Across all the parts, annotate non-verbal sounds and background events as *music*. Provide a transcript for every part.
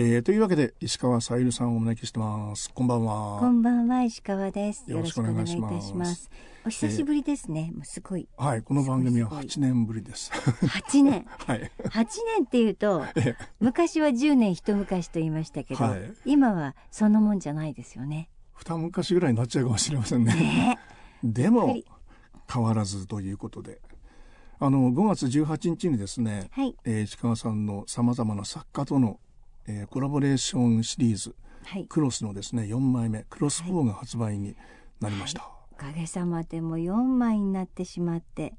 えー、というわけで石川さゆりさんをお招きしてます。こんばんは。こんばんは石川です。よろしくお願いいいたします。お久しぶりですね、えー、もうすごい。はいこの番組は8年ぶりです。8年。*laughs* はい。8年っていうと昔は10年一昔と言いましたけど、はい、今はそんなもんじゃないですよね。二昔ぐらいになっちゃうかもしれませんね。ねでも変わらずということで。あの5月18日にですね、はい。えー、石川さんのさまざまな作家とのえー、コラボレーションシリーズ、はい、クロスのですね4枚目。クロス4が発売になりました、はい、おかげさまでも4枚になってしまって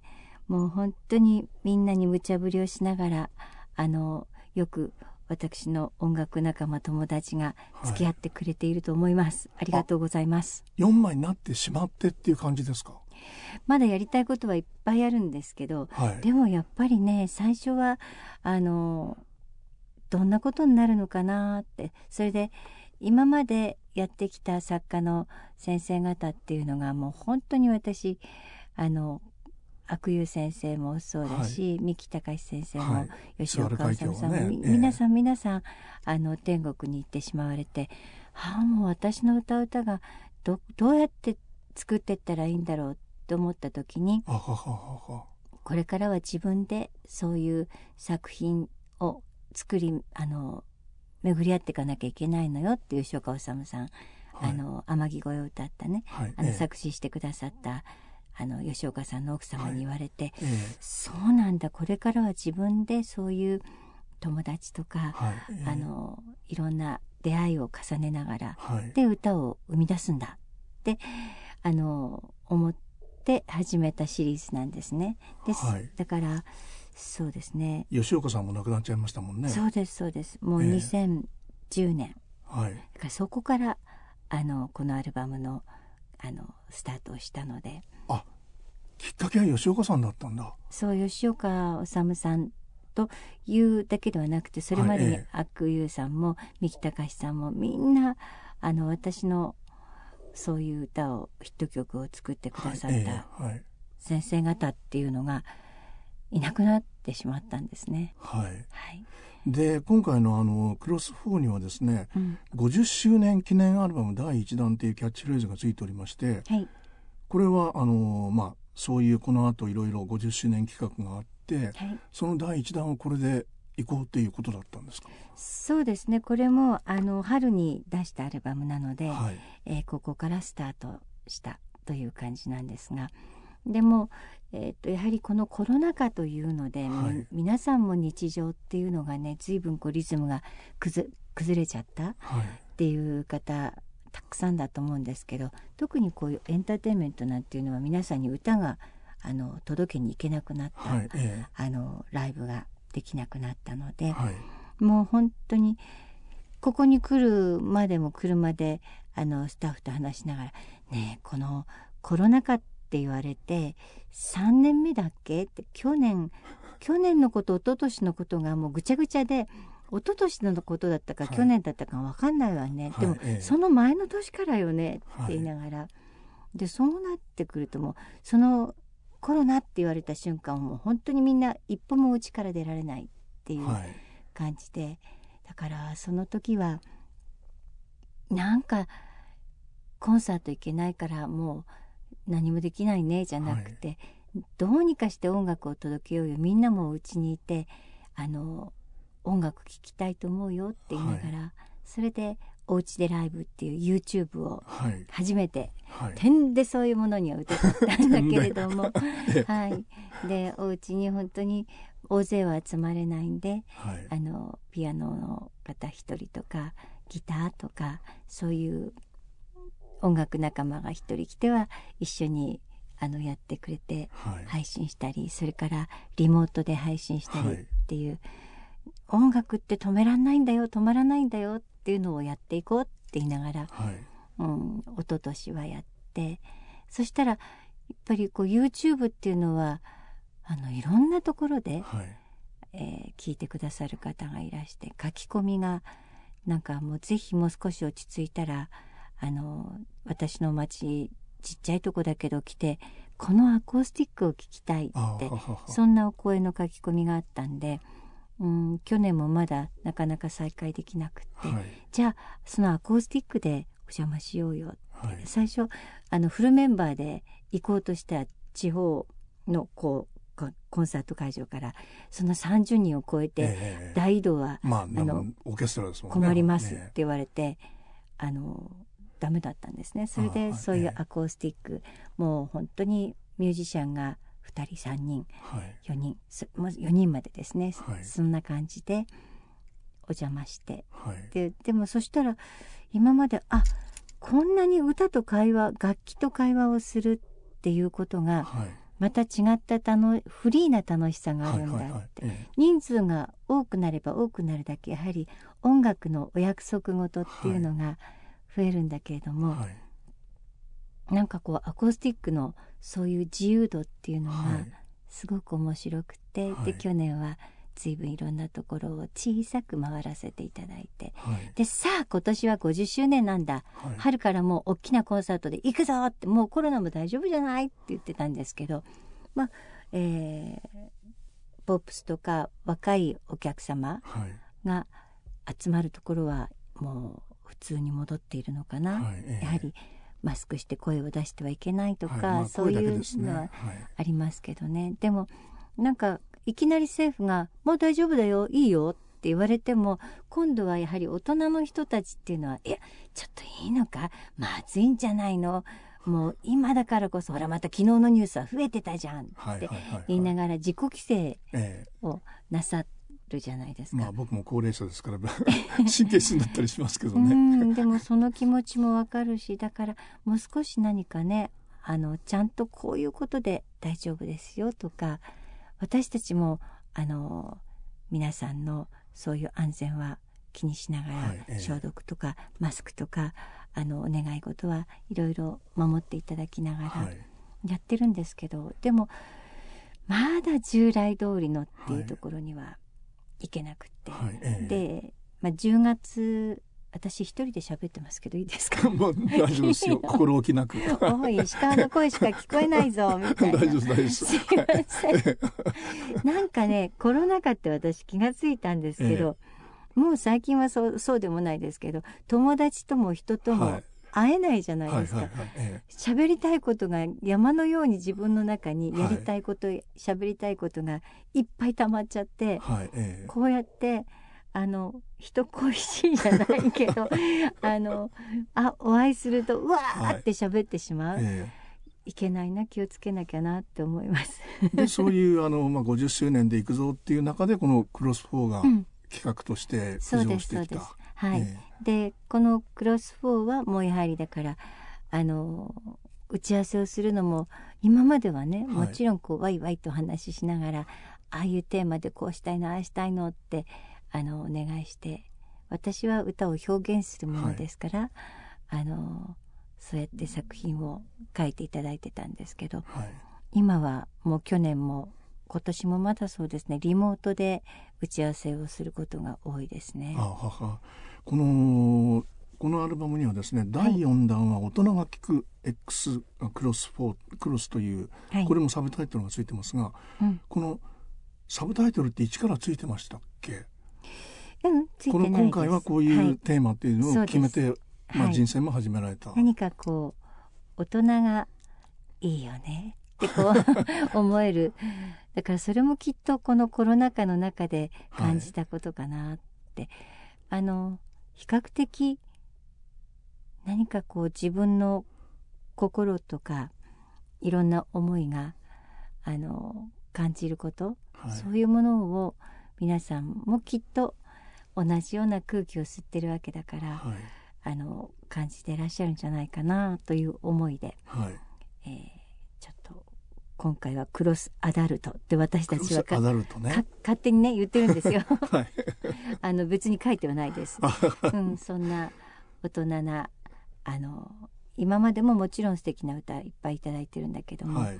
もう本当にみんなに無茶ぶりをしながらあのよく私の音楽仲間友達が付き合ってくれていると思います、はい、ありがとうございます。4枚になってしまってっていう感じですか？まだやりたいことはいっぱいあるんですけど、はい、でもやっぱりね最初はあのどんなことになるのかなって。それで今までやってきた作家の先生方っていうのがもう本当に私あの悪友先生もそうだし、はい、三木隆先生も、はい、吉岡治さんも、ね、皆さん皆さんあの天国に行ってしまわれてああもう私の歌う歌がどどうやって作ってったらいいんだろうと思った時にこれからは自分でそういう作品を作りあの巡り合っていかなきゃいけないのよっていう吉岡治さん、はい、あの天城越えを歌ったね、はい、あの、作詞してくださったあの吉岡さんの奥様に言われて、ええ、そうなんだ。これからは自分でそういう友達とか、はい。あのいろんな出会いを重ねながら、はい、で歌を生み出すんだってあの思って始めたシリーズなんですね。です、だからそうですね。吉岡さんも亡くなっちゃいましたもんね。そうですそうです。もう2010年、えー、はい、だからそこからあのこのアルバムのあのスタートをしたので。あきっかけは吉岡さんだったんだ。そう吉岡治さんというだけではなくてそれまでに悪友さんも三木隆さんもみんなあの私のそういう歌をヒット曲を作ってくださった先生方っていうのがいなくなってしまったんですね。はい、はい。で今回のあのクロス4にはですね、うん、50周年記念アルバム第1弾というキャッチフレーズがついておりまして、はい、これはあの、まあ、そういうこの後いろいろ50周年企画があって、はい、その第1弾をこれで行こうっていうことだったんですか？そうですね。これもあの春に出したアルバムなので、はい、えー、ここからスタートしたという感じなんですが。でもえー、とやはりこのコロナ禍というので、はい、皆さんも日常っていうのがね随分こうリズムが崩れちゃったっていう方、たくさんだと思うんですけど特にこういうエンターテインメントなんていうのは皆さんに歌があの届けに行けなくなった、はい。えー、あのライブができなくなったので、はい、もう本当にここに来るまでも車であのスタッフと話しながらねこのコロナ禍ってって言われて3年目だっけ？って去年去年のこと一昨年のことがもうぐちゃぐちゃで一昨年のことだったか、去年だったか分かんないわね、でも、その前の年からよねって言いながら、はい、でそうなってくるともうそのコロナって言われた瞬間もう本当にみんな一歩も家から出られないっていう感じで、はい、だからその時はなんかコンサート行けないからもう何もできないねじゃなくて、はい、どうにかして音楽を届けようよ。みんなもお家にいてあの音楽聴きたいと思うよって言いながら、はい、それでお家でライブっていう YouTube を初めて、はい、点でそういうものには歌ったんだけれども *laughs* はい。でお家に本当に大勢は集まれないんで、はい、あのピアノの方一人とかギターとかそういう音楽仲間が一人来ては一緒にあのやってくれて配信したり、はい、それからリモートで配信したりっていう、はい、音楽って止めらんないんだよ止まらないんだよっていうのをやっていこうって言いながら、はい。うん、一昨年はやってそしたらやっぱりこう YouTube っていうのはあのいろんなところで、はい。えー、聞いてくださる方がいらして書き込みがなんかもうぜひもう少し落ち着いたらあの私の町ちっちゃいとこだけど来てこのアコースティックを聞きたいってそんなお声の書き込みがあったんでうん、去年もまだなかなか再開できなくって、はい。じゃあそのアコースティックでお邪魔しようよはい。最初あのフルメンバーで行こうとした地方のこうココンサート会場からその30人を超えてええ大移動はまあのもオーケストラですもんね。困りますってね言われて、あのダメだったんですね。それあであそういうええ。アコースティック、もう本当にミュージシャンが2人3人はい。4人そもう4人までですね、はい。そんな感じでお邪魔して。はい。ででもそしたら今まであこんなに歌と会話楽器と会話をするっていうことがはい。また違った楽フリーな楽しさがあるんだって、人数が多くなれば多くなるだけやはり音楽のお約束事っていうのが増えるんだけれども、えはい。なんかこうアコースティックのそういう自由度っていうのがはい。すごく面白くて、はい。で去年は随分いろんなところを小さく回らせていただいて。はい。でさあ今年は50周年なんだ。はい。春からもう大きなコンサートで行くぞってもうコロナも大丈夫じゃないって言ってたんですけどまあえーポップスとか若いお客様はい。が集まるところはもう普通に戻っているのかな、はいええ。やはりマスクして声を出してはいけないとか、はいまあそういうのはい。ありますけどね。でもなんかいきなり政府が「もう大丈夫だよいいよ」って言われても今度はやはり大人の人たちっていうのは「いやちょっといいのか？まずいんじゃないの？もう今だからこそほらまた昨日のニュースは増えてたじゃん」ってはいはいはい言いながら自己規制えをなさるじゃないですか。えまあ僕も高齢者ですから *laughs* 神経質になったりしますけどうねんでもその気持ちもわかるしだからもう少し何かねあのちゃんとこういうことで大丈夫ですよとか私たちもあの皆さんのそういう安全は気にしながら、はいええ。消毒とかマスクとかあのお願い事はいろいろ守っていただきながらはい。やってるんですけど、でもまだ従来通りのっていはい。うところにはいけなくって。はいええ。で、まあ、10月私一人で喋ってますけどいいですか？*laughs* もう大丈夫ですよ。*laughs* 心置きなく。おい石川の声しか聞こえないぞみたいな。*laughs* 大丈夫ですす。すいません。なんかねコロナ禍って私気がついたんですけど、もう最近はそうそうでもないですけど友達とも人ともはい会えないじゃないですか。はいはいはい。え喋、りたいことが山のように自分の中にやりたいこと喋、りたいことがいっぱい溜まっちゃってえはいええ。こうやってあの人恋しいじゃないけど *laughs* あのあお会いするとうわーって喋ってしまう、えい、けないな気をつけなきゃなって思います。えでそういうあの、まあ、50周年で行くぞっていう中でこのクロスフォーがうん。企画としてそう浮上ですそうですしてきた。はい、えでこのクロスフォーはもうやはりだからあの打ち合わせをするのも今まではね、はい。もちろんこうワイワイと話ししながらああいうテーマでこうしたいのああしたいのってあのお願いして私は歌を表現するものですから、あのそうやって作品を書いていただいてたんですけどえはい。今はもう去年も今年もまだそうですねリモートで打ち合わせをすることが多いですね。あははこのこのアルバムにはですね、第4弾は大人が聴く X クロスフォークロスという、はい。これもサブタイトルがついてますが、うん。このサブタイトルって一からついてましたっけ？うん、ついてこの今回はこういうテーマっていうのを決めて、そうまあ、はい。人生も始められた、何かこう大人がいいよね。ってこう *laughs* 思える。だからそれもきっとこのコロナ禍の中で感じたことかなって、あの比較的何かこう自分の心とかいろんな思いがあの感じること、はい。そういうものを皆さんもきっと同じような空気を吸ってるわけだから、はい。あの感じていらっしゃるんじゃないかなという思いで、はい。え今回はクロスアダルトって私たちはアダルトね。か勝手にね言ってるんですよ。*laughs* はい。*laughs* あの別に書いてはないです、うん、そんな大人なあの今までももちろん素敵な歌いっぱいいただいてるんだけども、はい。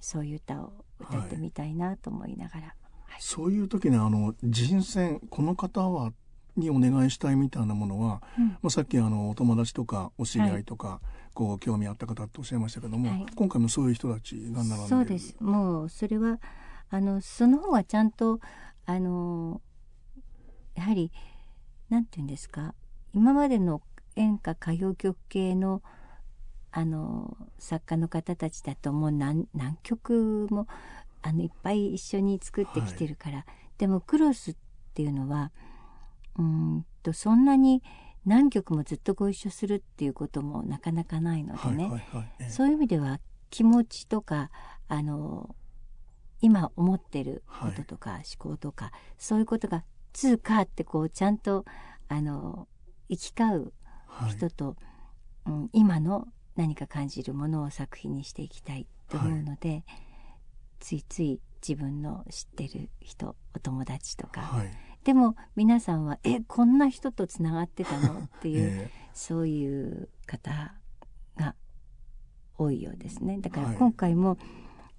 そういう歌を歌ってみたいなと思いながら、そういう時にあの人選この方はにお願いしたいみたいなものは、うん。まあ、さっきあのお友達とかお知り合いとか、こう興味あった方っておっしゃいましたけども、はい。今回もそういう人たちが並んでそうです。もうそれはあのその方がちゃんとあのやはり何て言うんですか今までの演歌歌謡曲系のあの作家の方たちだともう何何曲もあのいっぱい一緒に作ってきてるから、でもクロスっていうのはうんとそんなに何曲もずっとご一緒するっていうこともなかなかないのでね、はいはいはい。ええ。そういう意味では気持ちとかあの今思ってることとか、思考とかそういうことが通かってこうちゃんとあの行き交うはい。人と、うん、今の何か感じるものを作品にしていきたいと思うので、ついつい自分の知ってる人お友達とか、はいでも皆さんは「えこんな人とつながってたの?」っていう、*laughs* えそういう方が多いようですね。だからはい。今回も、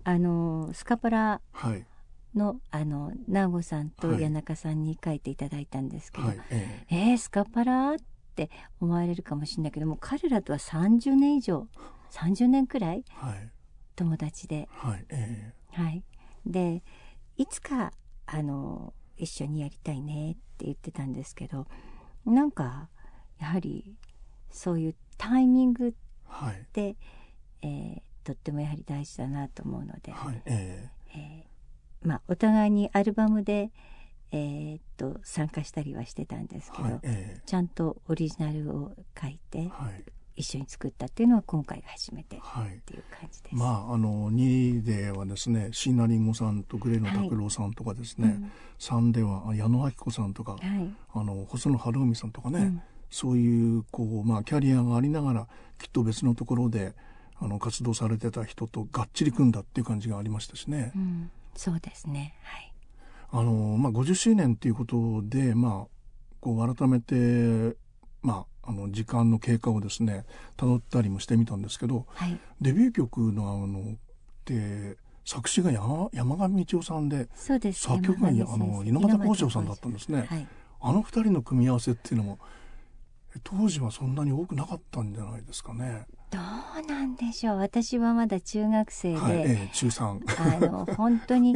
あのスカパラえはい。のあの直子さんとはい。谷中さんに書いていただいたんですけど、はいえええースカパラ？って思われるかもしれないけども彼らとは30年以上30年くらいはい。友達で。はいえ。はい。でいつかあの一緒にやりたいねって言ってたんですけどなんかやはりそういうタイミングえはい。で、えーとってもやはり大事だなと思うので、はいええ。ーまあ、お互いにアルバムで、えーっと参加したりはしてたんですけど、えはいえちゃんとオリジナルを書いてえはい一緒に作ったっていうのは今回が初めてっはいていう感じです。まああの2ではですね椎名林檎さんとグレーの拓郎さんとかですね、うん3では矢野明子さんとか、はい。あの細野晴臣さんとかね、うん。そういうこう、まあ、キャリアがありながらきっと別のところであの活動されてた人とがっちり組んだっていう感じがありましたしね。うん。そうですね。はい。あのまあ、50周年っていうことで、まあ、こう改めて、まあ、あの時間の経過をですね辿ったりもしてみたんですけどはいデビュー曲のあので作詞が山山上道夫さんでそうです作曲があの猪俣幸章さんだったんですね。はいあの二人の組み合わせっていうのも当時はそんなに多くなかったんじゃないですかね。どうなんでしょう私はまだ中学生で、はい、ええ中三。あの本当に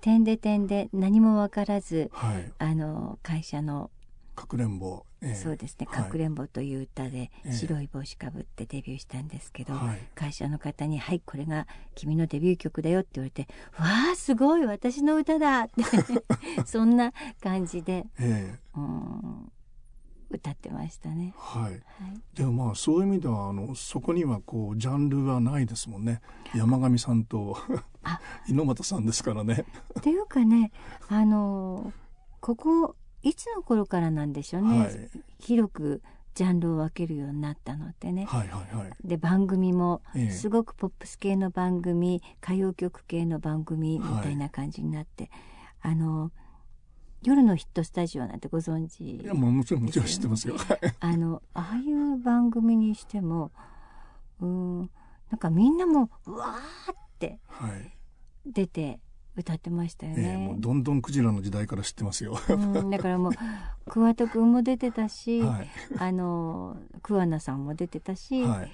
点で点で何も分からずはい、あの会社のかくれんぼ。ええそうですね「はいかくれんぼ」という歌でええ白い帽子かぶってデビューしたんですけど、はい、会社の方に「はいこれが君のデビュー曲だよ」って言われて「わあすごい私の歌だ!」って *laughs* そんな感じでええうん歌ってましたね。はい。はい、でもまあそういう意味ではあのそこにはこうジャンルはないですもんね。山上さんとあ *laughs* 猪俣さんですからね。っていうかねあのここいつの頃からなんでしょうね、はい広くジャンルを分けるようになったのってね。はいはいはい。で番組もええすごくポップス系の番組歌謡曲系の番組みたいな感じになって、あの夜のヒットスタジオなんてご存知いやもうもちろんもちろん知ってますよ。*laughs* あのああいう番組にしてもうーんなんかみんなもうわーってはい。歌ってましたよええもねう。どんどんクジラの時代から知ってますよ。うん、だからもう *laughs* 桑田くんも出てたし、はいあの桑名さんも出てたし、はい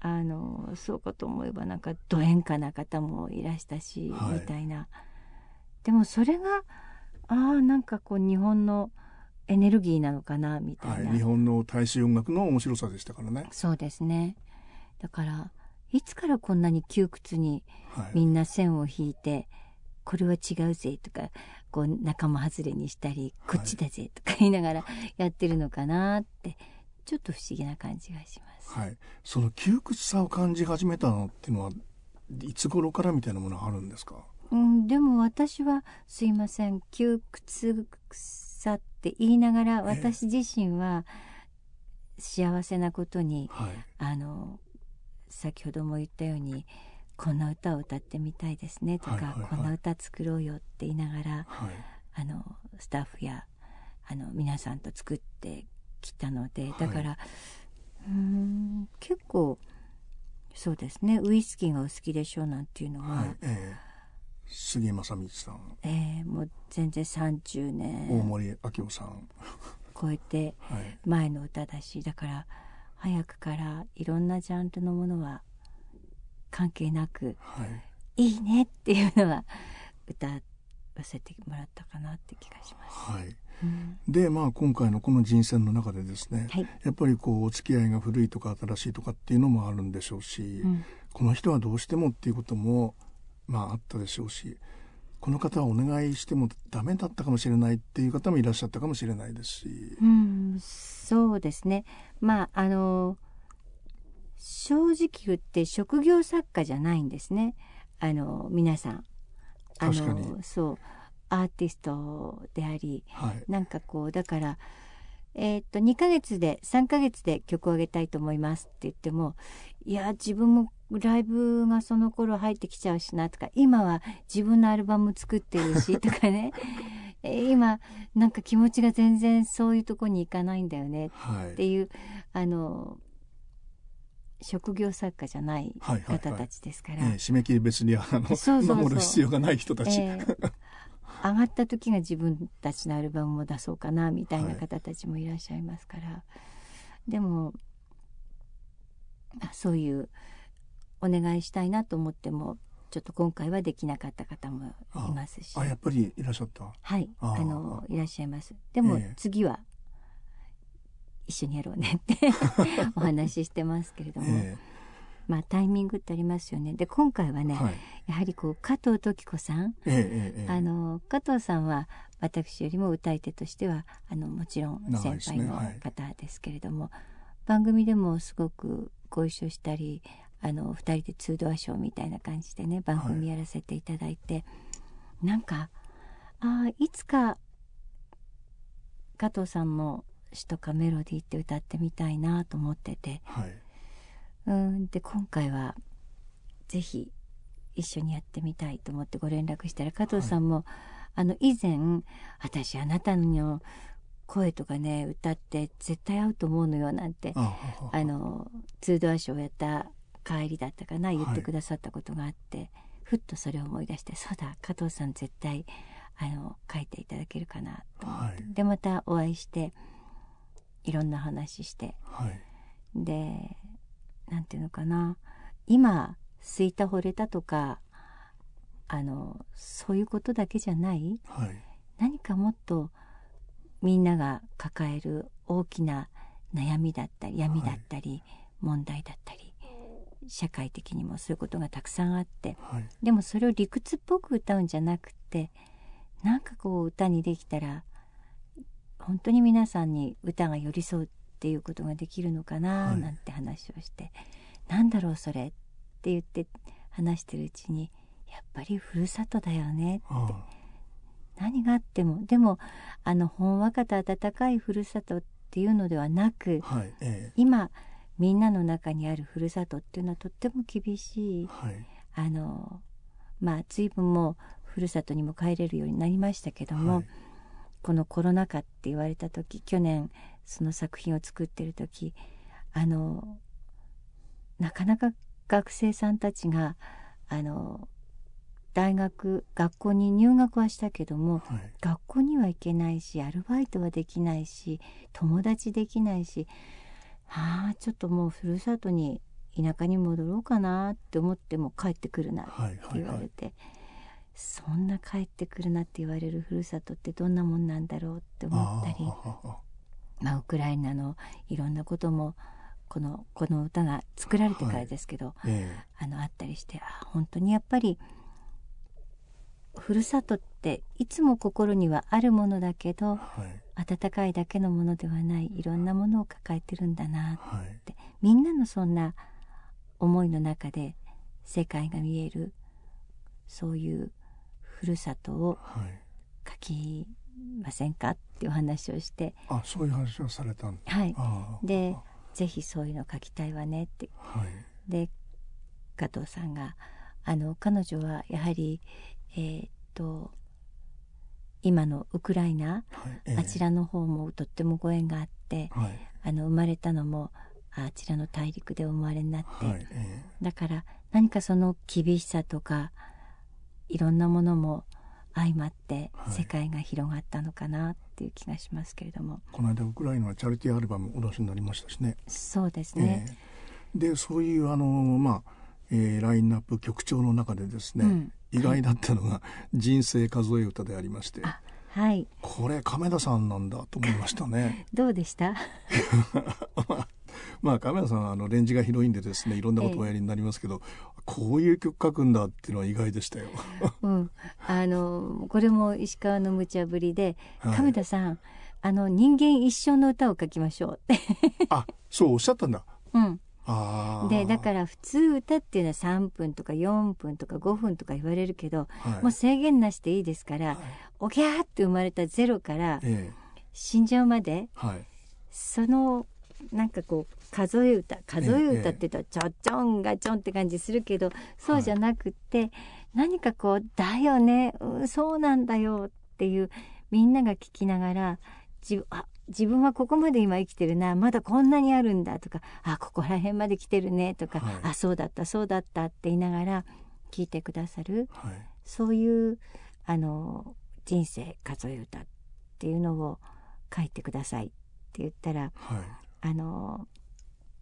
あのそうかと思えばなんかド演歌な方もいらしたし、はいみたいなでもそれがああなんかこう日本のエネルギーなのかなみたな、はいい。日本の大衆音楽の面白さでしたからね。そうですねだからいつからこんなに窮屈にはい。みんな線を引いてこれは違うぜとかこう仲間外れにしたりはいこっちだぜとか言いながらやってるのかなってちょっと不思議な感じがします。はい。その窮屈さを感じ始めたのっていうのはいつ頃からみたいなものがあるんですか？うん、でも私はすいません窮屈さって言いながらええ私自身は幸せなことにはい。あの先ほども言ったようにこんな歌を歌ってみたいですねとか、はいはいはいこんな歌作ろうよって言いながらはい。あのスタッフやあの皆さんと作ってきたのではいだから、うーん結構そうですねウイスキーがお好きでしょうなんていうのは、はい。ええ杉正道さん、えーもう全然30大年森明夫さん。超えてはい。前の歌だしだから早くからいろんなジャンルのものは関係なくはい。いいねっていうのは歌わせてもらったかなって気がします。はい。うんでまあ今回のこの人選の中でですね、はいやっぱりこうお付き合いが古いとか新しいとかっていうのもあるんでしょうし、うんこの人はどうしてもっていうこともまああったでしょうしこの方はお願いしてもダメだったかもしれないっていう方もいらっしゃったかもしれないですし、うん、そうですね。まああの正直言って職業作家じゃないんですね。あの皆さん。あのそうアーティストであり、はいなんかこうだから。えーっと2ヶ月で3ヶ月で曲をあげたいと思いますって言ってもいや自分もライブがその頃入ってきちゃうしなとか今は自分のアルバム作ってるし *laughs* とかねえー今なんか気持ちが全然そういうとこに行かないんだよねはいっていうあの職業作家じゃないはいはい方たはいちですから、えー締め切り別にあの守る必要がない人たち、えー上がった時が自分たちのアルバムも出そうかなみたいな方たちもいらっしゃいますから、でもあそういうお願いしたいなと思ってもちょっと今回はできなかった方もいますし。あやっぱりいらっしゃった。はい。あのいらっしゃいます。でもええ。次は一緒にやろうねって *laughs* お話ししてますけれども、えまあタイミングってありますよね。で今回はね、えはい。やはりこう加藤時子さん。ええええええ。あの加藤さんは私よりも歌い手としてはあのもちろん先輩のね。はい。方ですけれども、番組でもすごくご一緒したりあの2人でツードアショーみたいな感じでね番組やらせていただいて、なんかあーいつか加藤さんの詩とかメロディーって歌ってみたいなと思ってて。はい。うん。で今回はぜひ一緒にやってみたいと思ってご連絡したら加藤さんも、あの以前私あなたの声とかね歌って絶対合うと思うのよなんてあのツードアショーやった帰りだったかな言っはいてくださったことがあって、ふっとそれを思い出してそうだ加藤さん絶対あの書いていただけるかなと思って、はい。でまたお会いしていろんな話して。はい。でなんていうのかな。今すいた惚れたとかあのそういうことだけじゃない。はい。何かもっとみんなが抱える大きな悩みだったり闇だったり、問題だったり社会的にもそういうことがたくさんあって。はい。でもそれを理屈っぽく歌うんじゃなくてなんかこう歌にできたら本当に皆さんに歌が寄り添うっていうことができるのかなはい。なんて話をして、なんだろうそれって言って話してるうちにやっぱりふるさとだよねあ何があっても。でもあのほんわかと温かいふるさとっていうのではなくあはいえ今みんなの中にあるふるさとっていうのはとっても厳しい。えはい。あのまあ随分もうふるさとにも帰れるようになりましたけども、はいこのコロナ禍って言われた時去年その作品を作ってる時あのなかなか学生さんたちがあの大学学校に入学はしたけどもはい。学校には行けないしアルバイトはできないし友達できないしああちょっともうふるさとに田舎に戻ろうかなって思っても帰ってくるなってはいはい言わはいれて、そんな帰ってくるなって言われるふるさとってどんなもんなんだろうって思ったりまあ、ウクライナのいろんなこともこのこの歌が作られてからですけど、えあのあったりしてあ本当にやっぱりふるさとっていつも心にはあるものだけどえはい。温かいだけのものではないいろんなものを抱えてるんだなはい。ってみんなのそんな思いの中で世界が見えるそういうふるさとをはい。書きませんか？っていうお話をして。あそういう話をされたんだ。はい。でぜひそういうの書きたいわねって。はい。で加藤さんがあの彼女はやはりえーっと今のウクライナ、はいええ。あちらの方もとってもご縁があってはい。あの生まれたのもあちらの大陸でお生まれになって、はいえ。だから何かその厳しさとかいろんなものも相まってはい。世界が広がったのかなっていう気がしますけれども、えこの間ウクライナはチャリティーアルバムお出しになりましたしね。そうですね、ええ。でそういうあのまあ、えーラインナップ曲調の中でですね、うん。意外だったのが「人生数え歌」でありまして。あはい。これ亀田さんなんだと思いましたね。*laughs* どうでした？*laughs* *laughs* まあ亀田さんはあのレンジが広いんでですねいろんなことをおやりになりますけど、こういう曲書くんだっていうのは意外でしたよ。*laughs* うん、あのこれも石川の無茶ぶりで、はい。亀田さんあの人間一生の歌を書きましょう *laughs* あそうおっしゃったんだ。うん、でだから普通歌っていうのは3分とか4分とか5分とか言われるけど、はい。もう制限なしでいいですから、はい。おぎゃーって生まれたゼロからええ。死んじゃうまではい。そのなんかこう数え歌数え歌って言うとちょちょんがちょんって感じするけどそうじゃなくって、何かこう「だよね、うん、そうなんだよ」っていうみんなが聞きながら自あ自分はここまで今生きてるなまだこんなにあるんだとかあここら辺まで来てるねとか、はい。あそうだったそうだったって言いながら聞いてくださるはい。そういうあの人生数え歌っていうのを書いてくださいって言ったらはいあの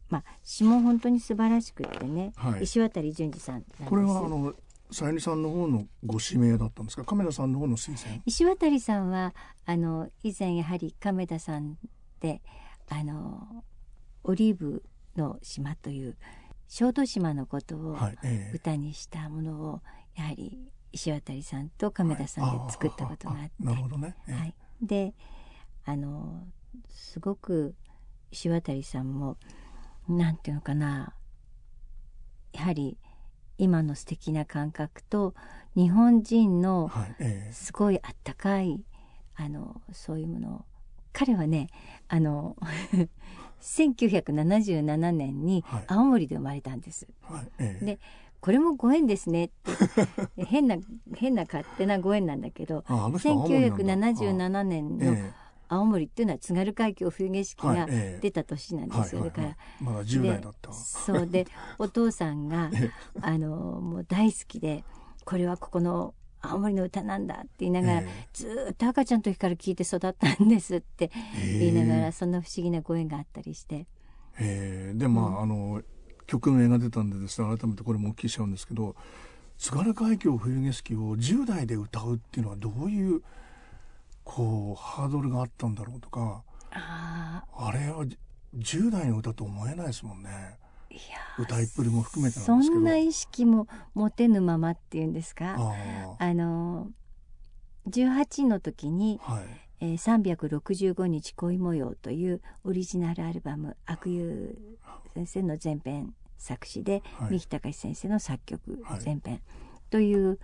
まあ詩も本当に素晴らしくってね、はい。石渡淳二さんこれはあのさゆりさんの方のご指名だったんですか？亀田さんの方の推薦？石渡さんはあの以前やはり亀田さんであのオリーブの島という小豆島のことを歌にしたものをやはり石渡さんと亀田さんで作ったことがあって、あなるほどね、ええ。はい、であのすごく石渡さんもなんていうのかな。やはり今の素敵な感覚と日本人のすごいあったかいあのそういうもの。を彼はねあの *laughs* 1977年にはい。青森で生まれたんです。はいええ。でこれもご縁ですね。って変な変な勝手なご縁なんだけど *laughs* ああの人は青森なんだ。1977年のえ青森っていうのは津軽海峡冬景色が出た年なんえですよ、だからいまだ10代だった。でそうで *laughs* お父さんがえあのもう大好きでこれはここの青森の歌なんだって言いながら、えずーっと赤ちゃんの時から聞いて育ったんですってえ。言いながえら、そんな不思議なご縁があったりして。えーでまあ、うん。あの曲名が出たんでですね改めてこれもお聞きしちゃうんですけど津軽海峡冬景色を10代で歌うっていうのはどういうこうハードルがあったんだろうとかああれはじ10代の歌と思えないですもんね。あいや歌いっぷりも含めてそなんですけど。んな意識も持てぬままっていうんですか？ああの18の時にあはい。えー、365日恋模様というオリジナルアルバム悪友先生の全編作詞で、はい。三木隆先生の作曲はい。全編という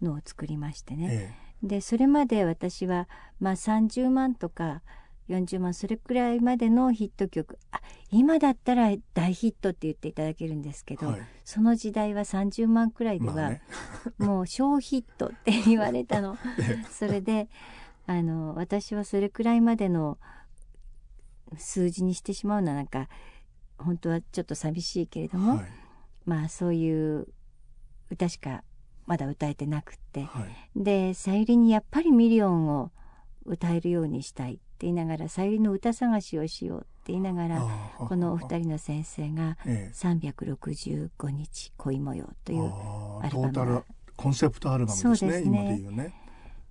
のを作りましてね、えでそれまで私は、まあ、30万とか40万それくらいまでのヒット曲あ今だったら大ヒットって言っていただけるんですけど、えはい。その時代は30万くらいでは、まあね。*laughs* もう小ヒットって言われたの。*laughs* え。それであの私はそれくらいまでの数字にしてしまうのはなんか本当はちょっと寂しいけれども、はい。まあそういう歌しかまだ歌えてなくって。はい。でさゆりにやっぱりミリオンを歌えるようにしたいって言いながらさゆりの歌探しをしようって言いながらこのお二人の先生がええ。365日恋模様というアルバムがコンセプトアルバムですねそうですね。今でね。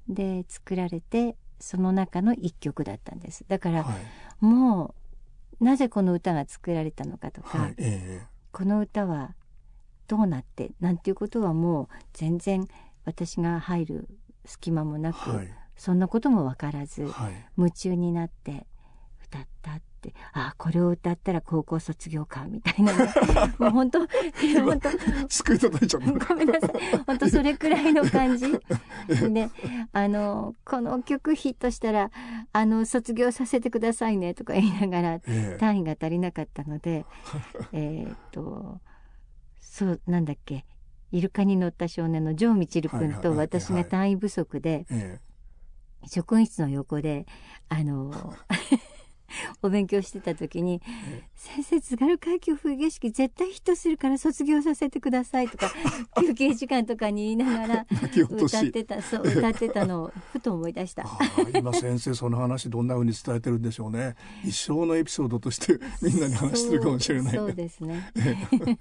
で作られてその中の一曲だったんです。だからはい。もうなぜこの歌が作られたのかとか、はいえ。この歌はどうなってなんていうことはもう全然私が入る隙間もなく、えはい。そんなことも分からずはい。夢中になって歌ったってあこれを歌ったら高校卒業かみたいな。ね *laughs* もう本当本当。救い叩いちゃった。ごめんなさい。本当それくらいの感じ。*laughs* であのこの曲ヒットしたらあの卒業させてくださいねとか言いながらええ。単位が足りなかったので *laughs* えーっとそうなんだっけ？イルカに乗った少年の城みちる君とはいはいはいはい。私が単位不足でえ職員室の横であの *laughs* お勉強してた時にえ「先生津軽海峡冬景色絶対ヒットするから卒業させてください」とか *laughs* 休憩時間とかに言いながら歌ってたそう歌ってたのをふと思い出した。今先生その話どんな風に伝えてるんでしょうね。一生のエピソードとしてみんなに話してるかもしれないそうですね。*laughs*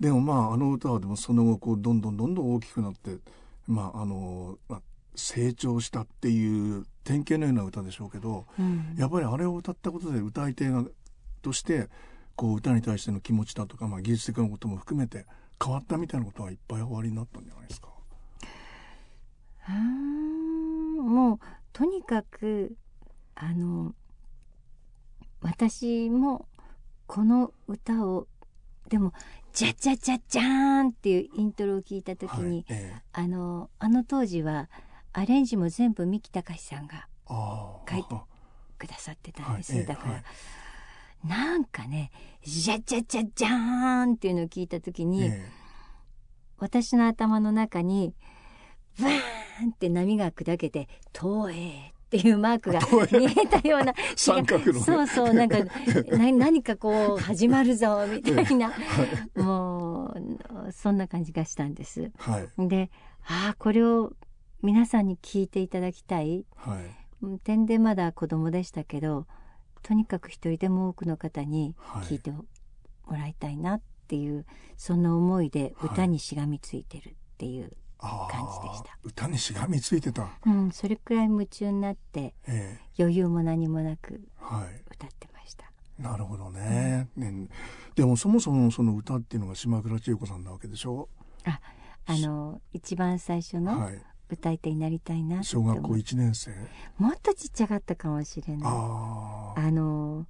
でもまああの歌はでもその後こうどんどんどんどん大きくなってまああの、まあ、成長したっていう典型のような歌でしょうけど、うんやっぱりあれを歌ったことで歌い手がとしてこう歌に対しての気持ちだとか、まあ、技術的なことも含めて変わったみたいなことはいっぱいおありになったんじゃないですか？うーんもうとにかくあの私もこの歌をでも「じゃじゃじゃじゃーん」っていうイントロを聞いた時に、はいええ。あのあの当時はアレンジも全部三木隆さんが書いてくださってたんです、*laughs* はいええだから、はい。なんかね「じゃじゃじゃじゃーん」っていうのを聞いた時に、え私の頭の中にバーンって波が砕けて「東映」っていうマークが見えたような三角のね。そうそうなんか *laughs* な何かこう始まるぞみたいな。もうそんな感じがしたんです。えはい。でああこれを皆さんに聞いていただきたい。はい。うん点でまだ子供でしたけどとにかく一人でも多くの方にはい。聞いてもらいたいなっていう、そんな思いで歌にしがみついてるっていう、感じでした。歌にしがみついてた、うん、それくらい夢中になってえ余裕も何もなく歌ってました。なるほどね,、ねでもそもそもその歌っていうのが島倉千代子さんなわけでしょ、ああの一番最初のはい。歌い手になりたいなって小学校思う1年生？もっとちっちゃかったかもしれない。あの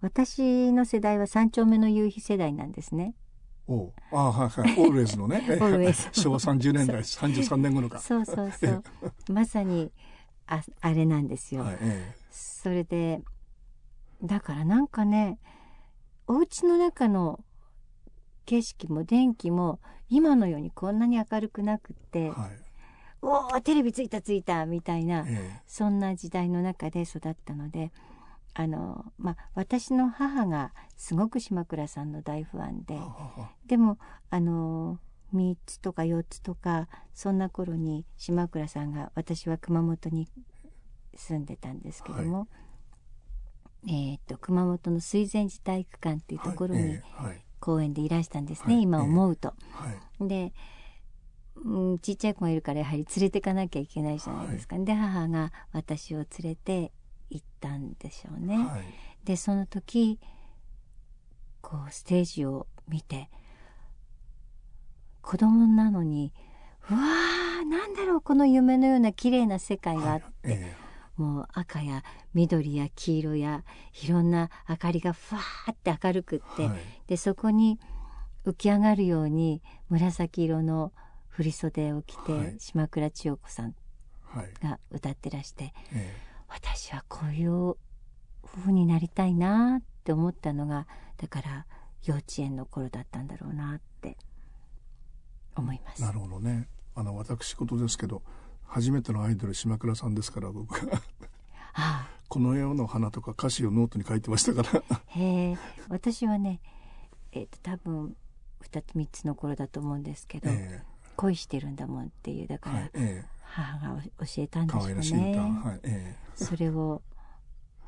私の世代は三丁目の夕日世代なんですね。おう。あはいはい。オールウェイズのね *laughs* *laughs* 昭和30年代33年頃か。そうそうそう。まさにああれなんですよ。はいえそれでだからなんかねお家の中の景色も電気も今のようにこんなに明るくなくってえ、はい。おおテレビついたついたみたいなえ。そんな時代の中で育ったのであのまあ私の母がすごく島倉さんの大ファンででもあの3つとか4つとかそんな頃に島倉さんが私は熊本に住んでたんですけども、えー、と熊本の水前寺体育館っていうところに公園でいらしたんですね、はい今思うと。はい。で、うん、ちっちゃい子がいるからやはり連れてかなきゃいけないじゃないですか、で母が私を連れて行ったんでしょうね。はい。でその時こうステージを見て子供なのにうわーなんだろうこの夢のような綺麗な世界があって、えもう赤や緑や黄色やいろんな明かりがふわーって明るくって、えはい。でそこに浮き上がるように紫色の振袖を着て、はい。島倉千代子さんはい。が歌ってらして。え私はこういう風になりたいなって思ったのがだから幼稚園の頃だったんだろうなって思います。えなるほどね。あの私事ですけど初めてのアイドル島倉さんですから僕があこの世の花とか歌詞をノートに書いてましたから。あへえ。私はねえっ、と多分2つ3つの頃だと思うんですけど、え恋してるんだもんっていうだえから、はいえ母が教えたんえでしょう可愛らしい歌。ね。はいえそれを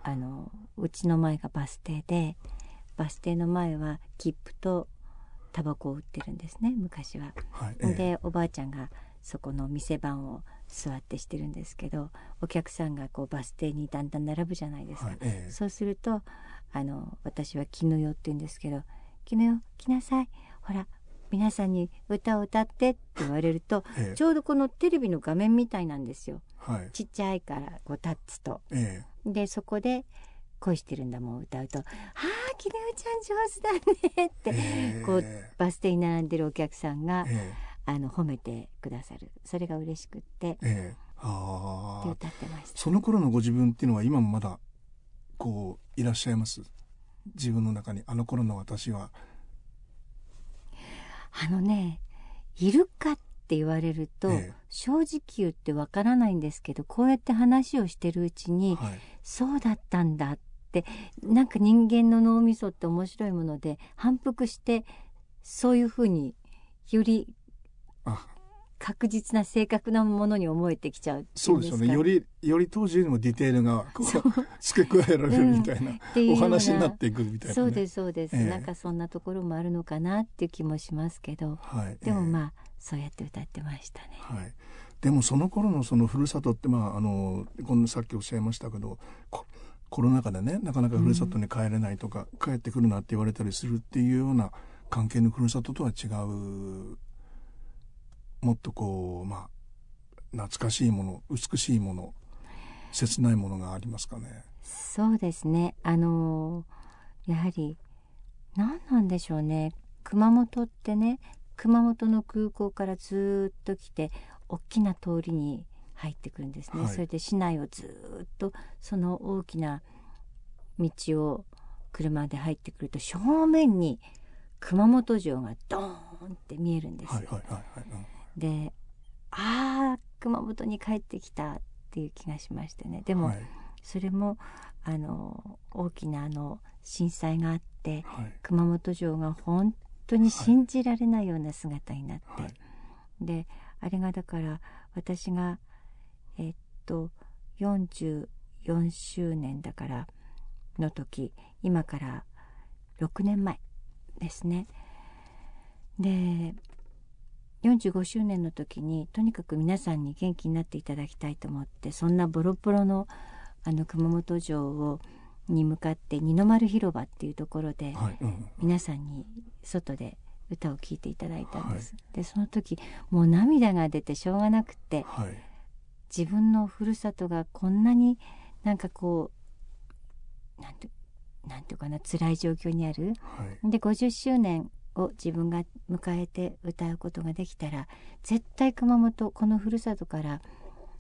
あのうちの前がバス停でバス停の前は切符とタバコを売ってるんですね昔は。えはいええ。でおばあちゃんがそこの店番を座ってしてるんですけどお客さんがこうバス停にだんだん並ぶじゃないですか、はいええ。そうするとあの私は「絹代」って言うんですけど「絹代来なさい。ほら皆さんに歌を歌って」って言われるとええ。ちょうどこのテレビの画面みたいなんですよはい。ちっちゃいからこうタッチと。えでそこで「恋してるんだもん」を歌うと「ああ絹代ちゃん上手だね」って、ええ。こうバス停に並んでるお客さんが、えあの褒めてくださる。それが嬉しくってええ。えああって歌ってました。その頃のご自分っていうのは今もまだこういらっしゃいます？自分の中に。あの頃の私は。あのねいるかって言われると、ええ。正直言ってわからないんですけどこうやって話をしてるうちに、はい。そうだったんだってなんか人間の脳みそって面白いもので反復してそういうふうによりあ。確実な正確なものに思えてきちゃうそううんですか。よね。よりより当時よりもディテールが *laughs* 付け加えられるみたいな、っていうような。お話になっていくみたいな、ね、そうですそうです、ええ。なんかそんなところもあるのかなっていう気もしますけど。はい、でもあ、まあそうやって歌ってましたね。はい、でもその頃のそのふるさとってまああのこのさっきおっしゃいましたけどコロナ禍でねなかなかふるさとに帰れないとか、うん、帰ってくるなって言われたりするっていうような関係のふるさととは違うもっとこうまあ懐かしいもの美しいもの切ないものがありますかね。そうですねあのやはり何なんでしょうね熊本ってね熊本の空港からずっと来て大きな通りに入ってくるんですね、はい、それで市内をずっとその大きな道を車で入ってくると正面に熊本城がドーンって見えるんです。よ。でああ熊本に帰ってきたっていう気がしましてね。でも、はい、それもあの大きなあの震災があって、はい、熊本城が本当に信じられないような姿になって、はい、であれがだから私がえっと44周年だからの時今から6年前ですね。で45周年の時にとにかく皆さんに元気になっていただきたいと思ってそんなボロボロのあの熊本城をに向かって二の丸広場っていうところで、はいうん、皆さんに外で歌を聴いていただいたんです。はい、でその時もう涙が出てしょうがなくて、はい、自分のふるさとがこんなになんかこうなんてなんていうかな辛い状況にある、で50周年を自分が迎えて歌うことができたら絶対熊本このふるさとから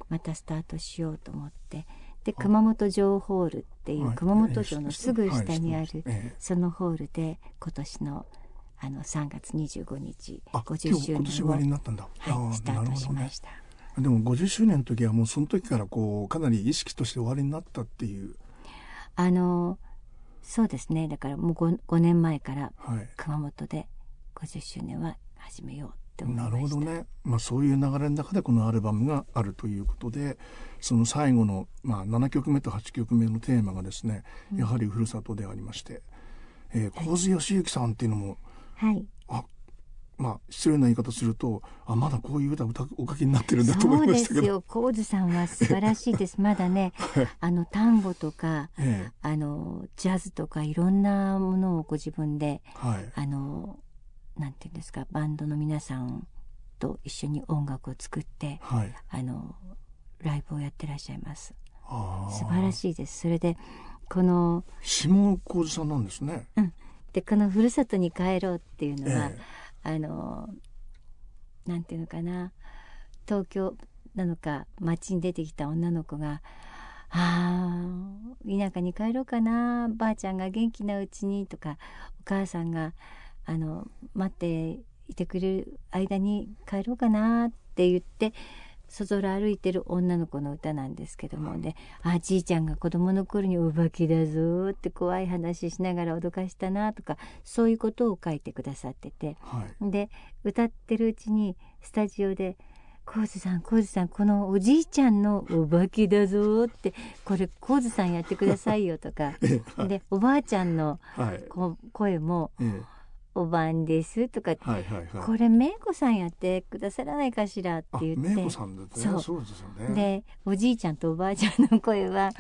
またスタートしようと思ってで熊本城ホールっていう熊本城のすぐ下にあるそのホールで今年のあの3月25日50周年を、はい、スタートしました。でも50周年の時はもうその時からこうかなり意識として終わりになったっていう。あのそうですね。だからもう 5, 5年前から熊本で50周年は始めようって思いました、なるほどね、まあ、そういう流れの中でこのアルバムがあるということでその最後の、まあ、7曲目と8曲目のテーマがですねやはりふるさとでありまして、うん、えー、津義行さんっていうのも、はい、あまあ失礼な言い方するとあまだこういう歌歌お書きになってるんだと思いましたけど。そうですよ。神津さんは素晴らしいです。*laughs* まだね、はい、あの単語とか、ええ、あのジャズとかいろんなものをご自分で、はい、あのなんていうんですかバンドの皆さんと一緒に音楽を作って、はい、あのライブをやってらっしゃいます。素晴らしいです。それでこの下浩二さんなんですね、うん、でこの「ふるさとに帰ろう」っていうのは、ええ。あのなんていうのかな東京なのか街に出てきた女の子が「あ田舎に帰ろうかなばあちゃんが元気なうちに」とかお母さんがあの待っていてくれる間に帰ろうかなって言ってそぞろ歩いてる女の子の歌なんですけどもね、あじいちゃんが子供の頃にお化けだぞって怖い話しながら脅かしたなとかそういうことを書いてくださってて、はい、で歌ってるうちにスタジオで「コウズさんコウズさんこのおじいちゃんのお化けだぞ」って「これコウズさんやってくださいよ」とか、*laughs* はい、でおばあちゃんの声も、ええおばんですとか、はいはいはい、これめいこさんやってくださらないかしらって言って。めいこさんだってそう。そうですよね。でおじいちゃんとおばあちゃんの声は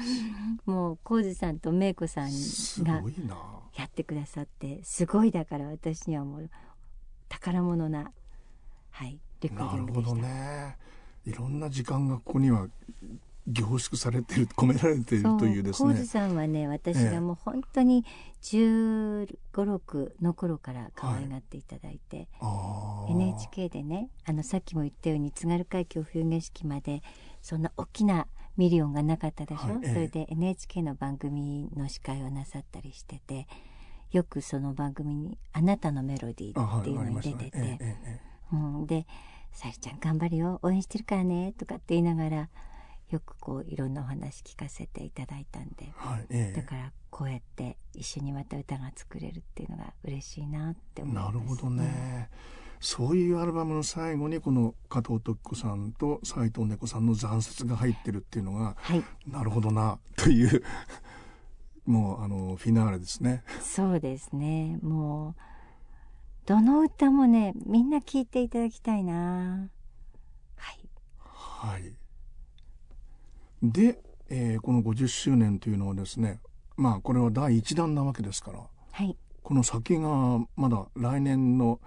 もう浩二さんとめいこさんがやってくださってすごいだから私にはもう宝物なはいレコーディングでした。なるほどね。いろんな時間がここには凝縮されてる込められているというですね。浩さんはね私がもう本当に1 5 6の頃から可愛がっていただいて、はい、NHK でねあのさっきも言ったように津軽海峡冬景色までそんな大きなミリオンがなかったでしょ、はい、それで NHK の番組の司会をなさったりしててよくその番組に「あなたのメロディー」っていうのに出てて、ね。ええうん、で「さゆちゃん頑張るよ応援してるからね」とかって言いながらよくこういろんなお話聞かせていただいたんで、はいえだからこうやって一緒にまた歌が作れるっていうのが嬉しいなって思います、ね、なるほどね。そういうアルバムの最後にこの加藤時子さんと斎藤猫さんの残雪が入ってるっていうのが、はい、なるほどなという *laughs* もうあのフィナーレですね。そうですね。もうどの歌もねみんな聴いていただきたいな。はい。はいで、えーこの50周年というのはですねまあこれは第一弾なわけですからはい。この先がまだ来年の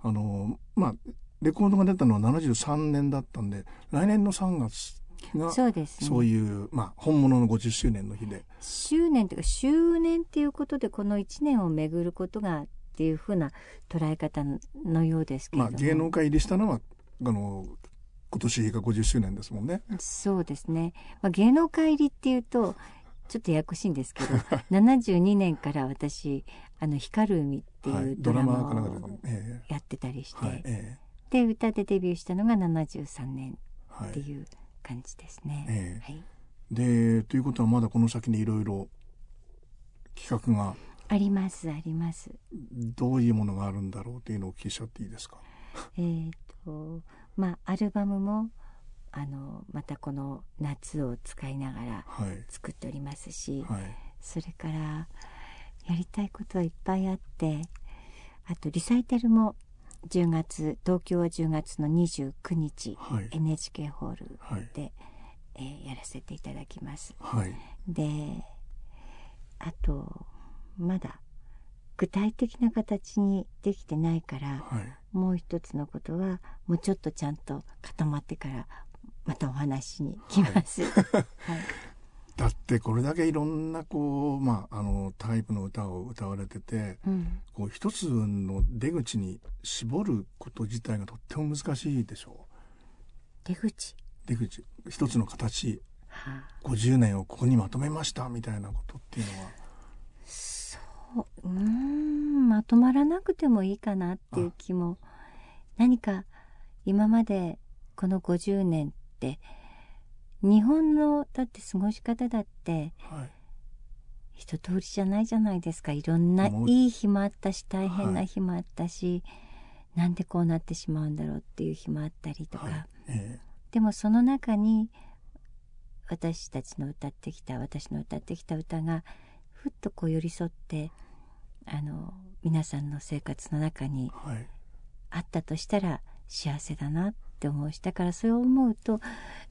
あのまあレコードが出たのは73年だったんで来年の3月がそうですね。そういう、まあ、本物の50周年の日で、周年というか周年っていうことでこの1年を巡ることがっていうふうな捉え方のようですけれまあ、芸能界入りしたのはあの今年が50周年ですもんね。そうですね、まあ、芸能界入りっていうとちょっとややこしいんですけど *laughs* 72年から私「あの光る海」ってはいいうドラマをやってたりして、えはいえで歌でデビューしたのが73年っていう感じですね。えはい、でということはまだこの先にいろいろ企画がありますあります。どういうものがあるんだろうというのをお聞きしちゃっていいですか？えー、とまあアルバムもあのまたこの夏を使いながらはい。作っておりますし、はい。それからやりたいことはいっぱいあってあとリサイタルも10月東京は10月の29日はい。NHK ホールはい。で、えーやらせていただきます。はい。であとまだ具体的な形にできてないからはい。もう一つのことはもうちょっとちゃんと固まってからまたお話しに来ます。はい。だってこれだけいろんなこう、まあ、あのタイプの歌を歌われててうん。こう一つの出口に絞ること自体がとっても難しいでしょ出口、う出口。一つの形。はあ。50年をここにまとめましたみたいなことっていうのは。そうんまとまらなくてもいいかなっていう気も。何か今までこの50年って日本のだって過ごし方だってはい。一通りじゃないじゃないですか。いろんないい日もあったし大変なはい。日もあったし、なんでこうなってしまうんだろうっていう日もあったりとか、はい。え。でもその中に私たちの歌ってきた私の歌ってきた歌がふっとこう寄り添ってあの皆さんの生活の中にあったとしたら幸せだなって思う。しだからそれを思うと、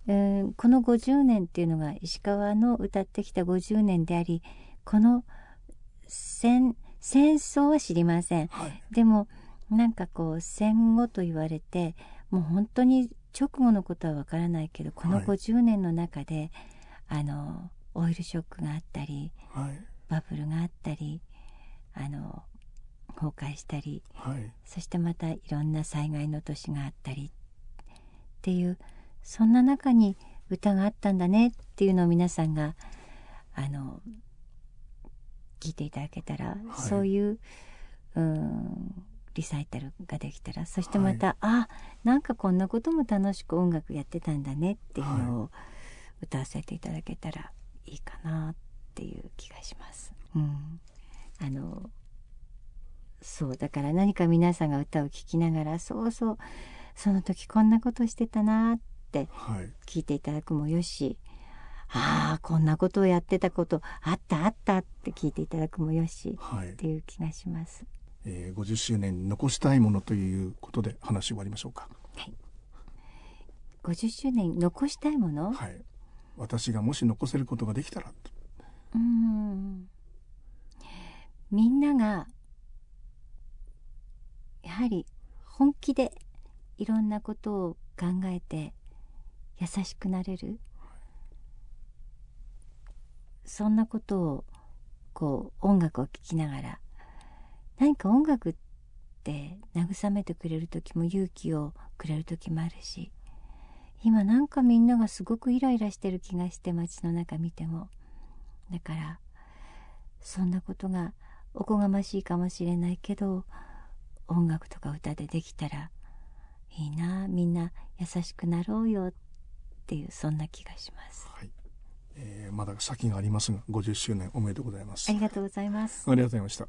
えーこの50年っていうのが石川の歌ってきた50年でありこの戦戦争は知りません。はい。でもなんかこう戦後と言われてもう本当に直後のことはわからないけどこのはい50年の中で、あのオイルショックがあったりはい。バブルがあったりあの崩壊したりはい。そしてまたいろんな災害の年があったりっていうそんな中に歌があったんだねっていうのを皆さんがあの聞いていただけたら、はい。そういううんリサイタルができたらそしてまた、あなんかこんなことも楽しく音楽やってたんだねっていうのを歌わせていただけたらいいかなっていう気がします。うん、あのそうだから何か皆さんが歌を聴きながらそうそうその時こんなことしてたなってはい聞いていただくもよしああこんなことをやってたことあったあったって聞いていただくもよしはいっていう気がします。えー、50周年に残したいものということで話終わりましょうか。50周年に残したいもの、はい。私がもし残せることができたら、うーんみんながやはり本気でいろんなことを考えて優しくなれる。そんなことをこう音楽を聴きながら何か音楽って慰めてくれる時も勇気をくれる時もあるし今なんかみんながすごくイライラしてる気がして街の中見ても。だからそんなことがおこがましいかもしれないけど音楽とか歌でできたらいいなみんな優しくなろうよっていうそんな気がしますはい。えー、まだ先がありますが、50周年おめでとうございます。ありがとうございますありがとうございました。